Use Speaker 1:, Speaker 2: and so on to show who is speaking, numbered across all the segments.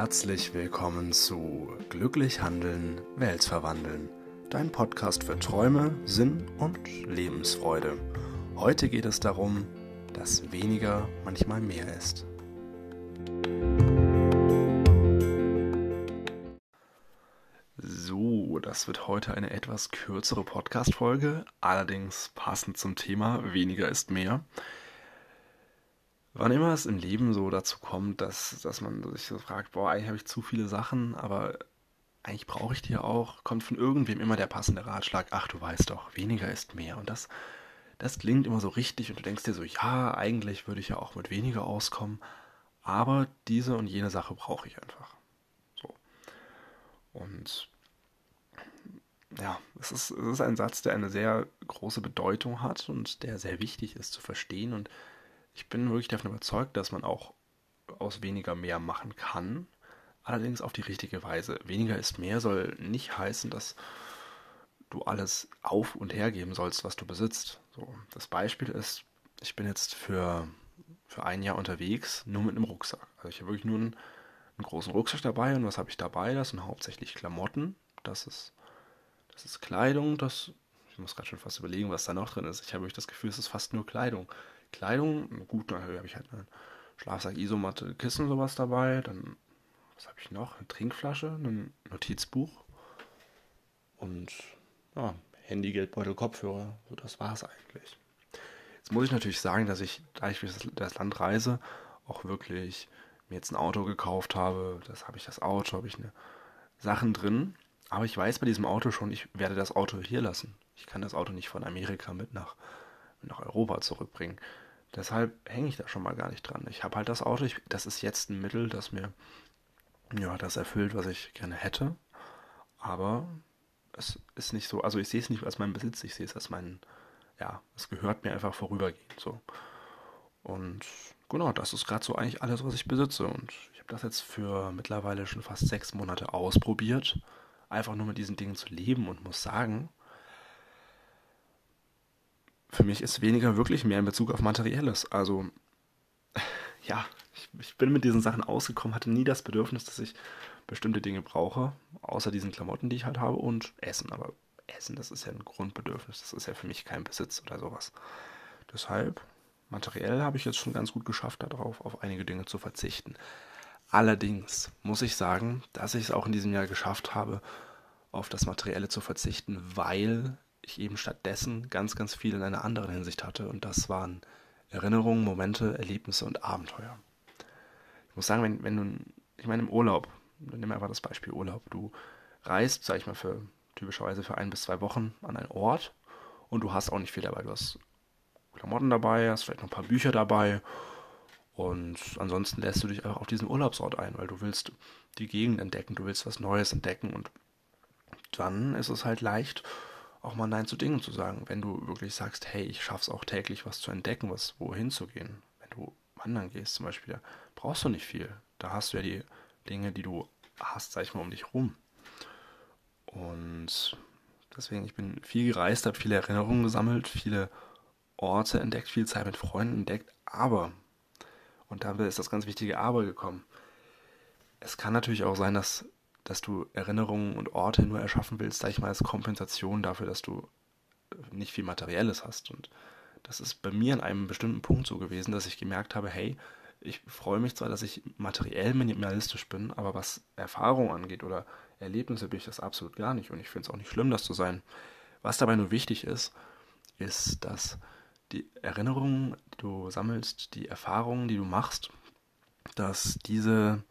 Speaker 1: Herzlich willkommen zu Glücklich Handeln, Welt verwandeln. Dein Podcast für Träume, Sinn und Lebensfreude. Heute geht es darum, dass weniger manchmal mehr ist. So, das wird heute eine etwas kürzere Podcast-Folge, allerdings passend zum Thema weniger ist mehr. Wann immer es im Leben so dazu kommt, dass, dass man sich so fragt, boah, eigentlich habe ich zu viele Sachen, aber eigentlich brauche ich die ja auch, kommt von irgendwem immer der passende Ratschlag, ach du weißt doch, weniger ist mehr. Und das, das klingt immer so richtig und du denkst dir so, ja, eigentlich würde ich ja auch mit weniger auskommen, aber diese und jene Sache brauche ich einfach. So. Und ja, es ist, es ist ein Satz, der eine sehr große Bedeutung hat und der sehr wichtig ist zu verstehen und ich bin wirklich davon überzeugt, dass man auch aus weniger mehr machen kann, allerdings auf die richtige Weise. Weniger ist mehr soll nicht heißen, dass du alles auf und hergeben sollst, was du besitzt. So, das Beispiel ist, ich bin jetzt für, für ein Jahr unterwegs, nur mit einem Rucksack. Also ich habe wirklich nur einen, einen großen Rucksack dabei und was habe ich dabei? Das sind hauptsächlich Klamotten, das ist, das ist Kleidung, das, ich muss gerade schon fast überlegen, was da noch drin ist. Ich habe wirklich das Gefühl, es ist fast nur Kleidung. Kleidung, gut, da habe ich halt einen Schlafsack, Isomatte, Kissen sowas dabei. Dann, was habe ich noch? Eine Trinkflasche, ein Notizbuch und ja, Handy, Geldbeutel, Kopfhörer. So, das war es eigentlich. Jetzt muss ich natürlich sagen, dass ich, da ich durch das Land reise, auch wirklich mir jetzt ein Auto gekauft habe. Das habe ich das Auto, habe ich eine Sachen drin. Aber ich weiß bei diesem Auto schon, ich werde das Auto hier lassen. Ich kann das Auto nicht von Amerika mit nach nach Europa zurückbringen. Deshalb hänge ich da schon mal gar nicht dran. Ich habe halt das Auto, ich, das ist jetzt ein Mittel, das mir ja, das erfüllt, was ich gerne hätte. Aber es ist nicht so, also ich sehe es nicht als meinen Besitz, ich sehe es als meinen, ja, es gehört mir einfach vorübergehend so. Und genau, das ist gerade so eigentlich alles, was ich besitze. Und ich habe das jetzt für mittlerweile schon fast sechs Monate ausprobiert, einfach nur mit diesen Dingen zu leben und muss sagen, für mich ist weniger wirklich mehr in Bezug auf Materielles. Also, ja, ich, ich, bin mit diesen Sachen ausgekommen, hatte nie das Bedürfnis, dass ich bestimmte Dinge brauche, außer diesen Klamotten, die ich halt habe, und Essen. Aber Essen, das ist ja ein Grundbedürfnis, das ist ja für mich kein Besitz oder sowas. Deshalb, materiell habe ich jetzt schon ganz gut geschafft, darauf auf einige Dinge zu verzichten. Allerdings muss ich sagen, dass ich es auch in diesem Jahr geschafft habe, auf das Materielle zu verzichten, weil ich eben stattdessen ganz, ganz viel in einer anderen Hinsicht hatte. Und das waren Erinnerungen, Momente, Erlebnisse und Abenteuer. Ich muss sagen, wenn, wenn du, ich meine, im Urlaub, nimm einfach das Beispiel Urlaub. Du reist, sag ich mal, für typischerweise für ein bis zwei Wochen an einen Ort und du hast auch nicht viel dabei. Du hast Klamotten dabei, hast vielleicht noch ein paar Bücher dabei und ansonsten lässt du dich einfach auf diesen Urlaubsort ein, weil du willst die Gegend entdecken, du willst was Neues entdecken und dann ist es halt leicht, auch mal Nein zu Dingen zu sagen. Wenn du wirklich sagst, hey, ich schaff's auch täglich, was zu entdecken, was wohin zu gehen. Wenn du wandern gehst zum Beispiel, da brauchst du nicht viel. Da hast du ja die Dinge, die du hast, sag ich mal, um dich rum. Und deswegen, ich bin viel gereist, habe viele Erinnerungen gesammelt, viele Orte entdeckt, viel Zeit mit Freunden entdeckt, aber, und da ist das ganz wichtige Aber gekommen, es kann natürlich auch sein, dass dass du Erinnerungen und Orte nur erschaffen willst, sag ich mal, als Kompensation dafür, dass du nicht viel Materielles hast. Und das ist bei mir an einem bestimmten Punkt so gewesen, dass ich gemerkt habe, hey, ich freue mich zwar, dass ich materiell minimalistisch bin, aber was Erfahrung angeht oder Erlebnisse bin ich das absolut gar nicht. Und ich finde es auch nicht schlimm, das zu sein. Was dabei nur wichtig ist, ist, dass die Erinnerungen, die du sammelst, die Erfahrungen, die du machst, dass diese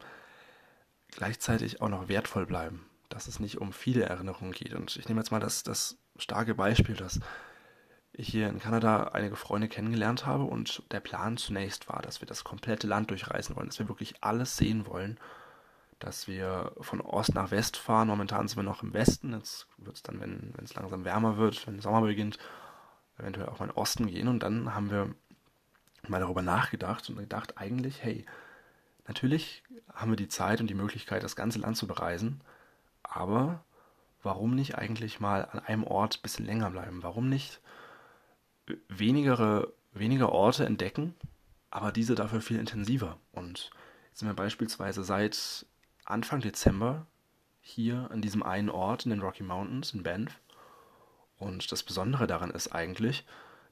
Speaker 1: gleichzeitig auch noch wertvoll bleiben. Dass es nicht um viele Erinnerungen geht. Und ich nehme jetzt mal das, das starke Beispiel, dass ich hier in Kanada einige Freunde kennengelernt habe und der Plan zunächst war, dass wir das komplette Land durchreisen wollen, dass wir wirklich alles sehen wollen, dass wir von Ost nach West fahren. Momentan sind wir noch im Westen, jetzt wird es dann, wenn es langsam wärmer wird, wenn Sommer beginnt, eventuell auch mal in den Osten gehen und dann haben wir mal darüber nachgedacht und gedacht, eigentlich, hey, Natürlich haben wir die Zeit und die Möglichkeit, das ganze Land zu bereisen, aber warum nicht eigentlich mal an einem Ort ein bisschen länger bleiben? Warum nicht wenigere, weniger Orte entdecken, aber diese dafür viel intensiver? Und jetzt sind wir beispielsweise seit Anfang Dezember hier an diesem einen Ort in den Rocky Mountains in Banff. Und das Besondere daran ist eigentlich,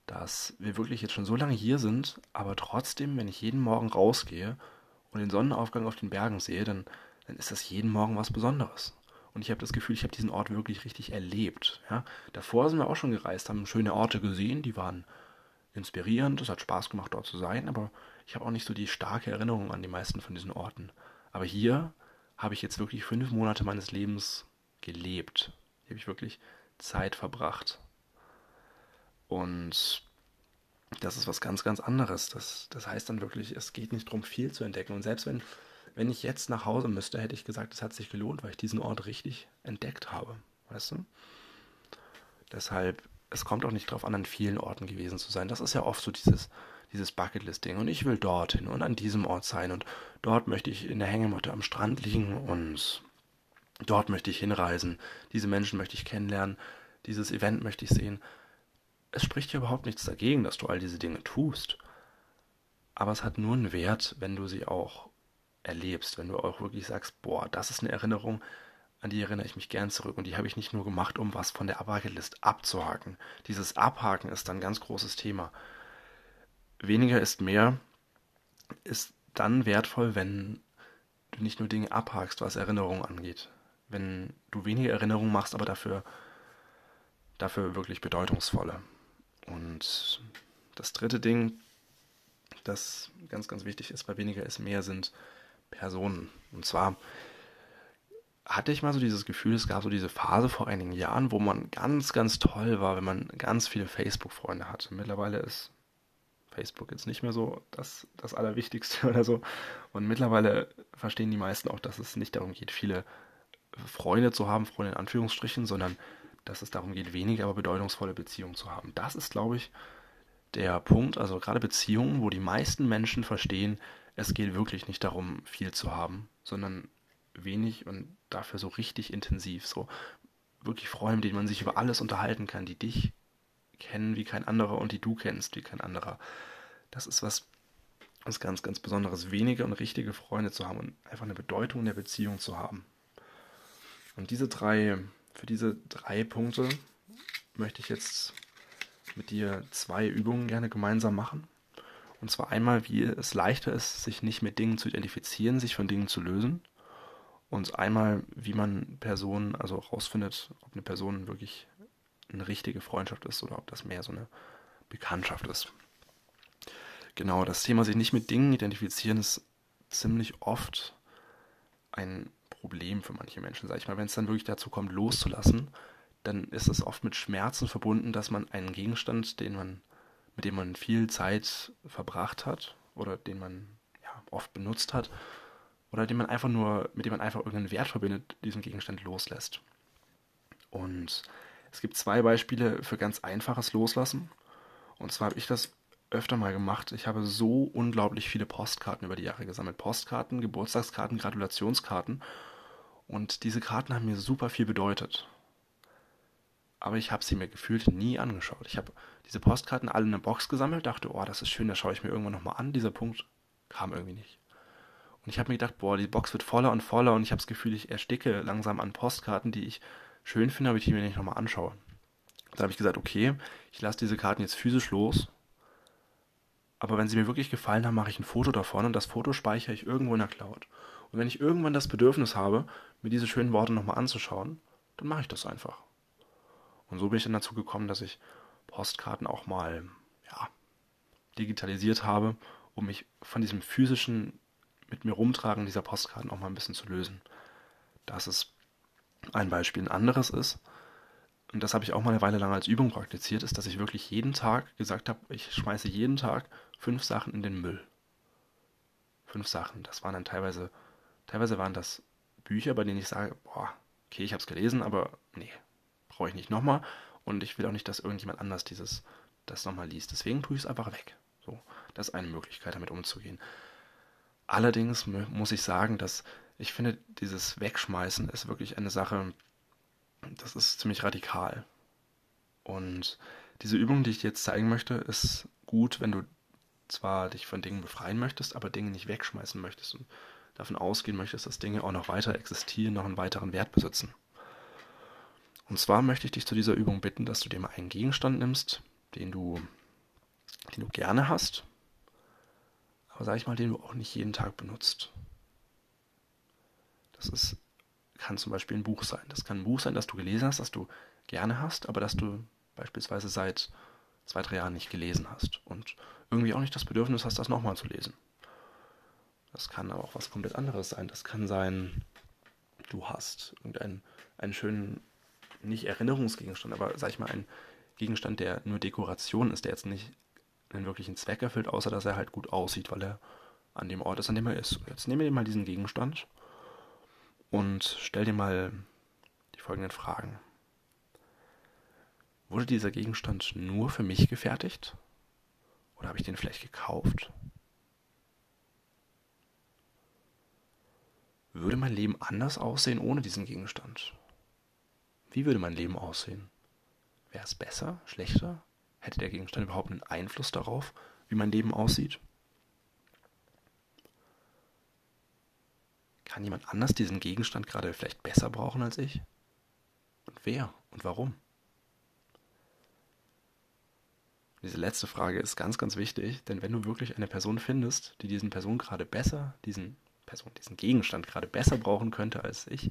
Speaker 1: dass wir wirklich jetzt schon so lange hier sind, aber trotzdem, wenn ich jeden Morgen rausgehe und den Sonnenaufgang auf den Bergen sehe, dann, dann ist das jeden Morgen was Besonderes. Und ich habe das Gefühl, ich habe diesen Ort wirklich richtig erlebt. Ja? Davor sind wir auch schon gereist, haben schöne Orte gesehen, die waren inspirierend, es hat Spaß gemacht, dort zu sein, aber ich habe auch nicht so die starke Erinnerung an die meisten von diesen Orten. Aber hier habe ich jetzt wirklich fünf Monate meines Lebens gelebt. Hier habe ich wirklich Zeit verbracht. Und das ist was ganz, ganz anderes. Das, das heißt dann wirklich, es geht nicht darum, viel zu entdecken. Und selbst wenn, wenn ich jetzt nach Hause müsste, hätte ich gesagt, es hat sich gelohnt, weil ich diesen Ort richtig entdeckt habe. Weißt du? Deshalb, es kommt auch nicht darauf an, an vielen Orten gewesen zu sein. Das ist ja oft so dieses, dieses Bucketlist-Ding. Und ich will dorthin und an diesem Ort sein. Und dort möchte ich in der Hängematte am Strand liegen und dort möchte ich hinreisen. Diese Menschen möchte ich kennenlernen. Dieses Event möchte ich sehen es spricht ja überhaupt nichts dagegen, dass du all diese Dinge tust. Aber es hat nur einen Wert, wenn du sie auch erlebst, wenn du auch wirklich sagst, boah, das ist eine Erinnerung, an die erinnere ich mich gern zurück. Und die habe ich nicht nur gemacht, um was von der Abhakelist abzuhaken. Dieses Abhaken ist ein ganz großes Thema. Weniger ist mehr ist dann wertvoll, wenn du nicht nur Dinge abhakst, was Erinnerungen angeht. Wenn du weniger Erinnerungen machst, aber dafür, dafür wirklich bedeutungsvolle. Und das dritte Ding, das ganz, ganz wichtig ist bei weniger ist mehr, sind Personen. Und zwar hatte ich mal so dieses Gefühl, es gab so diese Phase vor einigen Jahren, wo man ganz, ganz toll war, wenn man ganz viele Facebook-Freunde hatte. Mittlerweile ist Facebook jetzt nicht mehr so das, das Allerwichtigste oder so. Und mittlerweile verstehen die meisten auch, dass es nicht darum geht, viele Freunde zu haben, Freunde in Anführungsstrichen, sondern dass es darum geht, wenige, aber bedeutungsvolle Beziehungen zu haben. Das ist, glaube ich, der Punkt, also gerade Beziehungen, wo die meisten Menschen verstehen, es geht wirklich nicht darum, viel zu haben, sondern wenig und dafür so richtig intensiv, so wirklich Freunde, mit denen man sich über alles unterhalten kann, die dich kennen wie kein anderer und die du kennst wie kein anderer. Das ist was, was ganz, ganz Besonderes, wenige und richtige Freunde zu haben und einfach eine Bedeutung in der Beziehung zu haben. Und diese drei für diese drei Punkte möchte ich jetzt mit dir zwei Übungen gerne gemeinsam machen. Und zwar einmal, wie es leichter ist, sich nicht mit Dingen zu identifizieren, sich von Dingen zu lösen. Und einmal, wie man Personen, also rausfindet, ob eine Person wirklich eine richtige Freundschaft ist oder ob das mehr so eine Bekanntschaft ist. Genau, das Thema sich nicht mit Dingen identifizieren ist ziemlich oft ein Problem für manche Menschen, sag ich mal. Wenn es dann wirklich dazu kommt, loszulassen, dann ist es oft mit Schmerzen verbunden, dass man einen Gegenstand, den man, mit dem man viel Zeit verbracht hat oder den man ja, oft benutzt hat, oder den man einfach nur, mit dem man einfach irgendeinen Wert verbindet, diesen Gegenstand loslässt. Und es gibt zwei Beispiele für ganz einfaches Loslassen. Und zwar habe ich das öfter mal gemacht. Ich habe so unglaublich viele Postkarten über die Jahre gesammelt. Postkarten, Geburtstagskarten, Gratulationskarten. Und diese Karten haben mir super viel bedeutet. Aber ich habe sie mir gefühlt nie angeschaut. Ich habe diese Postkarten alle in eine Box gesammelt, dachte, oh, das ist schön, das schaue ich mir irgendwann nochmal an. Dieser Punkt kam irgendwie nicht. Und ich habe mir gedacht, boah, die Box wird voller und voller und ich habe das Gefühl, ich ersticke langsam an Postkarten, die ich schön finde, aber ich die mir nicht nochmal anschaue. Da habe ich gesagt, okay, ich lasse diese Karten jetzt physisch los. Aber wenn sie mir wirklich gefallen haben, mache ich ein Foto davon und das Foto speichere ich irgendwo in der Cloud. Und wenn ich irgendwann das Bedürfnis habe, mir diese schönen Worte nochmal anzuschauen, dann mache ich das einfach. Und so bin ich dann dazu gekommen, dass ich Postkarten auch mal ja, digitalisiert habe, um mich von diesem physischen mit mir rumtragen dieser Postkarten auch mal ein bisschen zu lösen. Das ist ein Beispiel. Ein anderes ist, und das habe ich auch mal eine Weile lang als Übung praktiziert, ist, dass ich wirklich jeden Tag gesagt habe, ich schmeiße jeden Tag fünf Sachen in den Müll. Fünf Sachen. Das waren dann teilweise, teilweise waren das Bücher, bei denen ich sage, boah, okay, ich habe es gelesen, aber nee, brauche ich nicht nochmal. Und ich will auch nicht, dass irgendjemand anders dieses, das nochmal liest. Deswegen tue ich es einfach weg. So, das ist eine Möglichkeit, damit umzugehen. Allerdings muss ich sagen, dass ich finde, dieses Wegschmeißen ist wirklich eine Sache, das ist ziemlich radikal. Und diese Übung, die ich dir jetzt zeigen möchte, ist gut, wenn du zwar dich von Dingen befreien möchtest, aber Dinge nicht wegschmeißen möchtest. Und davon ausgehen möchtest, dass Dinge auch noch weiter existieren, noch einen weiteren Wert besitzen. Und zwar möchte ich dich zu dieser Übung bitten, dass du dir mal einen Gegenstand nimmst, den du, den du gerne hast, aber sag ich mal, den du auch nicht jeden Tag benutzt. Das ist, kann zum Beispiel ein Buch sein. Das kann ein Buch sein, das du gelesen hast, das du gerne hast, aber das du beispielsweise seit zwei, drei Jahren nicht gelesen hast und irgendwie auch nicht das Bedürfnis hast, das nochmal zu lesen. Das kann aber auch was komplett anderes sein. Das kann sein, du hast irgendeinen einen schönen, nicht Erinnerungsgegenstand, aber sag ich mal, einen Gegenstand, der nur Dekoration ist, der jetzt nicht einen wirklichen Zweck erfüllt, außer dass er halt gut aussieht, weil er an dem Ort ist, an dem er ist. Jetzt nehmen wir mal diesen Gegenstand und stell dir mal die folgenden Fragen. Wurde dieser Gegenstand nur für mich gefertigt? Oder habe ich den vielleicht gekauft? Würde mein Leben anders aussehen ohne diesen Gegenstand? Wie würde mein Leben aussehen? Wäre es besser, schlechter? Hätte der Gegenstand überhaupt einen Einfluss darauf, wie mein Leben aussieht? Kann jemand anders diesen Gegenstand gerade vielleicht besser brauchen als ich? Und wer und warum? Diese letzte Frage ist ganz, ganz wichtig, denn wenn du wirklich eine Person findest, die diesen Person gerade besser, diesen Person, diesen Gegenstand gerade besser brauchen könnte als ich,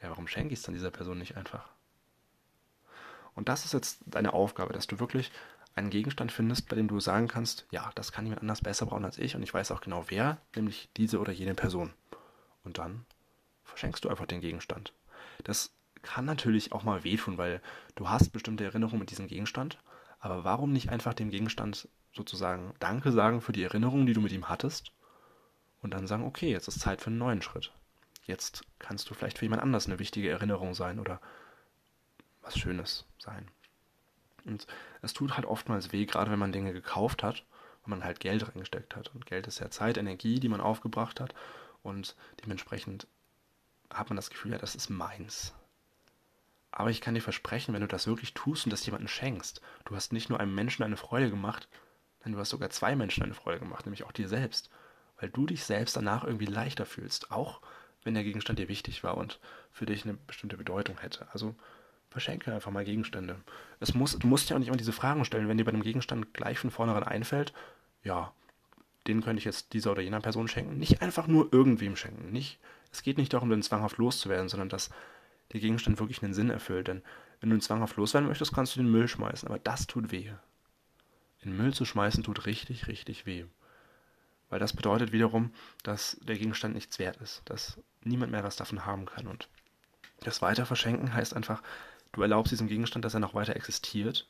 Speaker 1: ja, warum schenke ich es dann dieser Person nicht einfach? Und das ist jetzt deine Aufgabe, dass du wirklich einen Gegenstand findest, bei dem du sagen kannst, ja, das kann jemand anders besser brauchen als ich und ich weiß auch genau wer, nämlich diese oder jene Person. Und dann verschenkst du einfach den Gegenstand. Das kann natürlich auch mal wehtun, weil du hast bestimmte Erinnerungen mit diesem Gegenstand, aber warum nicht einfach dem Gegenstand sozusagen Danke sagen für die Erinnerungen, die du mit ihm hattest und dann sagen, okay, jetzt ist Zeit für einen neuen Schritt. Jetzt kannst du vielleicht für jemand anders eine wichtige Erinnerung sein oder was Schönes sein. Und es tut halt oftmals weh, gerade wenn man Dinge gekauft hat und man halt Geld reingesteckt hat. Und Geld ist ja Zeit, Energie, die man aufgebracht hat. Und dementsprechend hat man das Gefühl, ja, das ist meins. Aber ich kann dir versprechen, wenn du das wirklich tust und das jemandem schenkst, du hast nicht nur einem Menschen eine Freude gemacht, sondern du hast sogar zwei Menschen eine Freude gemacht, nämlich auch dir selbst weil du dich selbst danach irgendwie leichter fühlst, auch wenn der Gegenstand dir wichtig war und für dich eine bestimmte Bedeutung hätte. Also verschenke einfach mal Gegenstände. Es muss, du musst ja auch nicht immer diese Fragen stellen, wenn dir bei einem Gegenstand gleich von vornherein einfällt, ja, den könnte ich jetzt dieser oder jener Person schenken. Nicht einfach nur irgendwem schenken. Nicht, es geht nicht darum, den zwanghaft loszuwerden, sondern dass der Gegenstand wirklich einen Sinn erfüllt. Denn wenn du ihn zwanghaft loswerden möchtest, kannst du den Müll schmeißen. Aber das tut weh. In Müll zu schmeißen tut richtig, richtig weh. Weil das bedeutet wiederum, dass der Gegenstand nichts wert ist, dass niemand mehr was davon haben kann. Und das Weiterverschenken heißt einfach, du erlaubst diesem Gegenstand, dass er noch weiter existiert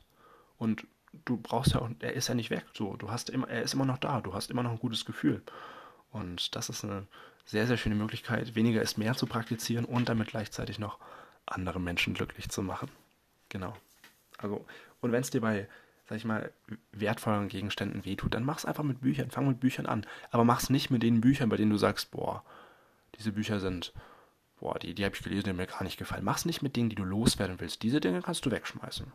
Speaker 1: und du brauchst ja auch, er ist ja nicht weg. So, du hast immer, er ist immer noch da, du hast immer noch ein gutes Gefühl. Und das ist eine sehr, sehr schöne Möglichkeit, weniger ist mehr zu praktizieren und damit gleichzeitig noch andere Menschen glücklich zu machen. Genau. Also, und wenn es dir bei sag ich mal, wertvollen Gegenständen wehtut, dann mach's einfach mit Büchern, fang mit Büchern an. Aber mach's nicht mit den Büchern, bei denen du sagst, boah, diese Bücher sind, boah, die, die habe ich gelesen, die mir gar nicht gefallen. Mach's nicht mit Dingen, die du loswerden willst. Diese Dinge kannst du wegschmeißen.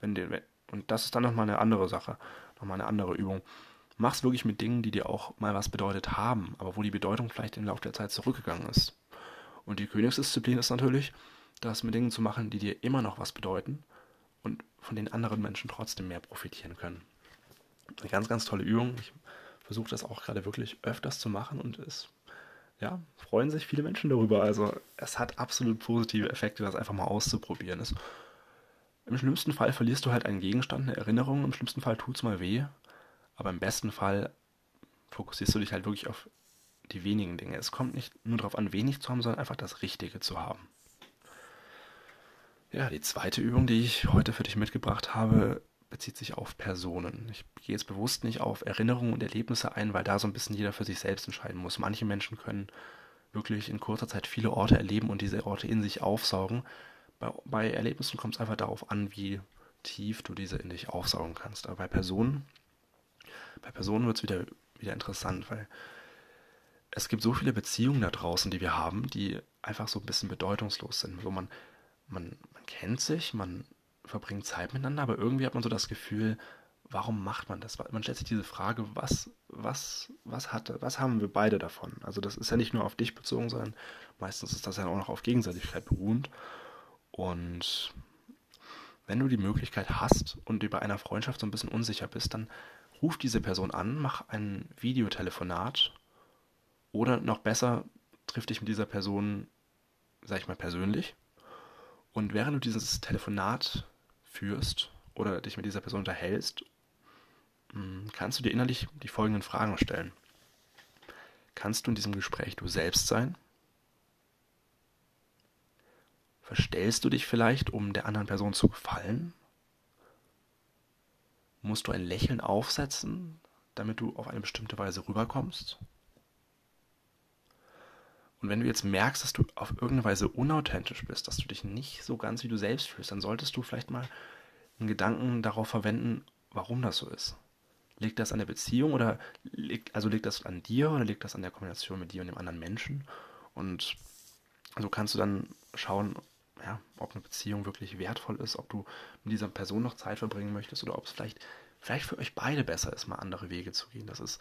Speaker 1: Wenn dir, und das ist dann nochmal eine andere Sache, nochmal eine andere Übung. Mach's wirklich mit Dingen, die dir auch mal was bedeutet haben, aber wo die Bedeutung vielleicht im Laufe der Zeit zurückgegangen ist. Und die Königsdisziplin ist natürlich, das mit Dingen zu machen, die dir immer noch was bedeuten und von den anderen Menschen trotzdem mehr profitieren können. Eine ganz, ganz tolle Übung. Ich versuche das auch gerade wirklich öfters zu machen und es ja, freuen sich viele Menschen darüber. Also es hat absolut positive Effekte, das einfach mal auszuprobieren. Es, Im schlimmsten Fall verlierst du halt einen Gegenstand, eine Erinnerung. Im schlimmsten Fall tut es mal weh. Aber im besten Fall fokussierst du dich halt wirklich auf die wenigen Dinge. Es kommt nicht nur darauf an, wenig zu haben, sondern einfach das Richtige zu haben. Ja, die zweite Übung, die ich heute für dich mitgebracht habe, bezieht sich auf Personen. Ich gehe jetzt bewusst nicht auf Erinnerungen und Erlebnisse ein, weil da so ein bisschen jeder für sich selbst entscheiden muss. Manche Menschen können wirklich in kurzer Zeit viele Orte erleben und diese Orte in sich aufsaugen. Bei, bei Erlebnissen kommt es einfach darauf an, wie tief du diese in dich aufsaugen kannst. Aber bei Personen, bei Personen wird es wieder, wieder interessant, weil es gibt so viele Beziehungen da draußen, die wir haben, die einfach so ein bisschen bedeutungslos sind, wo man man, man kennt sich, man verbringt Zeit miteinander, aber irgendwie hat man so das Gefühl, warum macht man das? Man stellt sich diese Frage, was, was, was, hat, was haben wir beide davon? Also das ist ja nicht nur auf dich bezogen, sondern meistens ist das ja auch noch auf Gegenseitigkeit beruhend. Und wenn du die Möglichkeit hast und über einer Freundschaft so ein bisschen unsicher bist, dann ruf diese Person an, mach ein Videotelefonat oder noch besser, triff dich mit dieser Person, sag ich mal, persönlich. Und während du dieses Telefonat führst oder dich mit dieser Person unterhältst, hm, kannst du dir innerlich die folgenden Fragen stellen. Kannst du in diesem Gespräch du selbst sein? Verstellst du dich vielleicht, um der anderen Person zu gefallen? Musst du ein Lächeln aufsetzen, damit du auf eine bestimmte Weise rüberkommst? Und wenn du jetzt merkst, dass du auf irgendeine Weise unauthentisch bist, dass du dich nicht so ganz wie du selbst fühlst, dann solltest du vielleicht mal einen Gedanken darauf verwenden, warum das so ist. Liegt das an der Beziehung oder liegt, also liegt das an dir oder liegt das an der Kombination mit dir und dem anderen Menschen? Und so kannst du dann schauen, ja, ob eine Beziehung wirklich wertvoll ist, ob du mit dieser Person noch Zeit verbringen möchtest oder ob es vielleicht, vielleicht für euch beide besser ist, mal andere Wege zu gehen. Das ist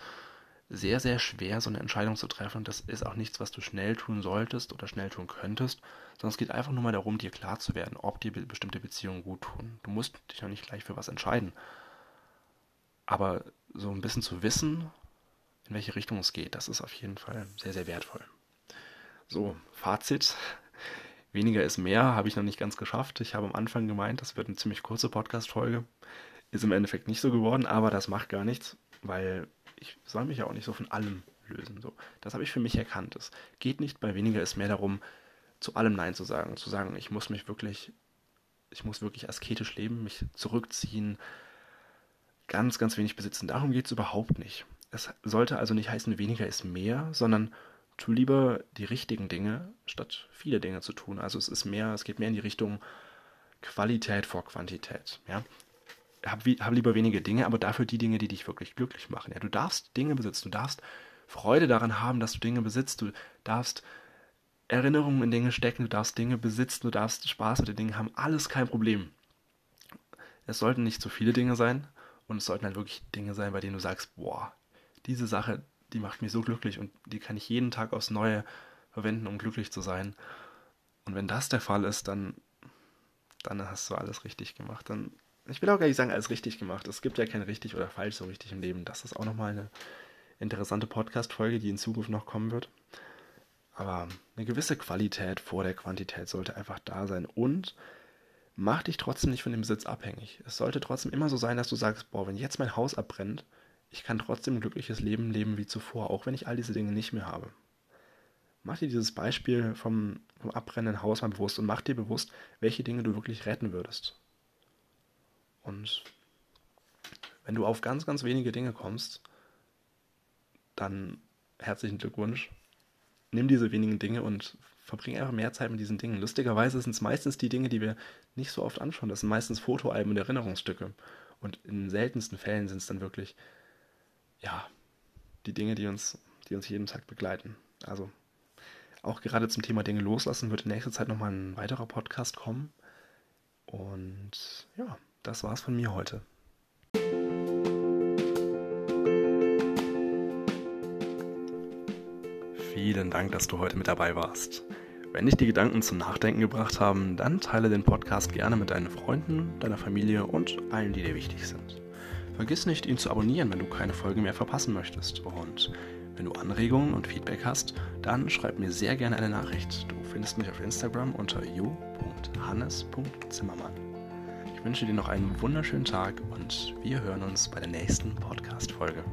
Speaker 1: sehr, sehr schwer, so eine Entscheidung zu treffen. Und das ist auch nichts, was du schnell tun solltest oder schnell tun könntest, sondern es geht einfach nur mal darum, dir klar zu werden, ob dir bestimmte Beziehungen gut tun. Du musst dich noch nicht gleich für was entscheiden. Aber so ein bisschen zu wissen, in welche Richtung es geht, das ist auf jeden Fall sehr, sehr wertvoll. So, Fazit. Weniger ist mehr, habe ich noch nicht ganz geschafft. Ich habe am Anfang gemeint, das wird eine ziemlich kurze Podcast-Folge. Ist im Endeffekt nicht so geworden, aber das macht gar nichts, weil ich soll mich ja auch nicht so von allem lösen. So, das habe ich für mich erkannt. Es geht nicht bei weniger ist mehr darum, zu allem Nein zu sagen. Zu sagen, ich muss mich wirklich, ich muss wirklich asketisch leben, mich zurückziehen, ganz, ganz wenig besitzen. Darum geht es überhaupt nicht. Es sollte also nicht heißen, weniger ist mehr, sondern tu lieber die richtigen Dinge, statt viele Dinge zu tun. Also es ist mehr, es geht mehr in die Richtung Qualität vor Quantität. Ja? Hab, hab lieber wenige Dinge, aber dafür die Dinge, die dich wirklich glücklich machen. Ja, du darfst Dinge besitzen, du darfst Freude daran haben, dass du Dinge besitzt, du darfst Erinnerungen in Dinge stecken, du darfst Dinge besitzen, du darfst Spaß mit den Dingen haben, alles kein Problem. Es sollten nicht zu viele Dinge sein und es sollten halt wirklich Dinge sein, bei denen du sagst, boah, diese Sache, die macht mich so glücklich und die kann ich jeden Tag aufs Neue verwenden, um glücklich zu sein. Und wenn das der Fall ist, dann, dann hast du alles richtig gemacht. Dann ich will auch gar nicht sagen, alles richtig gemacht. Es gibt ja kein richtig oder falsch so richtig im Leben. Das ist auch nochmal eine interessante Podcast-Folge, die in Zukunft noch kommen wird. Aber eine gewisse Qualität vor der Quantität sollte einfach da sein. Und mach dich trotzdem nicht von dem Besitz abhängig. Es sollte trotzdem immer so sein, dass du sagst, boah, wenn jetzt mein Haus abbrennt, ich kann trotzdem ein glückliches Leben leben wie zuvor, auch wenn ich all diese Dinge nicht mehr habe. Mach dir dieses Beispiel vom, vom abbrennenden Haus mal bewusst und mach dir bewusst, welche Dinge du wirklich retten würdest. Und wenn du auf ganz, ganz wenige Dinge kommst, dann herzlichen Glückwunsch. Nimm diese wenigen Dinge und verbring einfach mehr Zeit mit diesen Dingen. Lustigerweise sind es meistens die Dinge, die wir nicht so oft anschauen. Das sind meistens Fotoalben und Erinnerungsstücke. Und in seltensten Fällen sind es dann wirklich, ja, die Dinge, die uns, die uns jeden Tag begleiten. Also auch gerade zum Thema Dinge loslassen wird in nächster Zeit nochmal ein weiterer Podcast kommen. Und ja, das war's von mir heute. Vielen Dank, dass du heute mit dabei warst. Wenn dich die Gedanken zum Nachdenken gebracht haben, dann teile den Podcast gerne mit deinen Freunden, deiner Familie und allen, die dir wichtig sind. Vergiss nicht, ihn zu abonnieren, wenn du keine Folge mehr verpassen möchtest. Und wenn du Anregungen und Feedback hast, dann schreib mir sehr gerne eine Nachricht. Du findest mich auf Instagram unter jo.hannes.zimmermann. Ich wünsche dir noch einen wunderschönen Tag und wir hören uns bei der nächsten Podcast-Folge.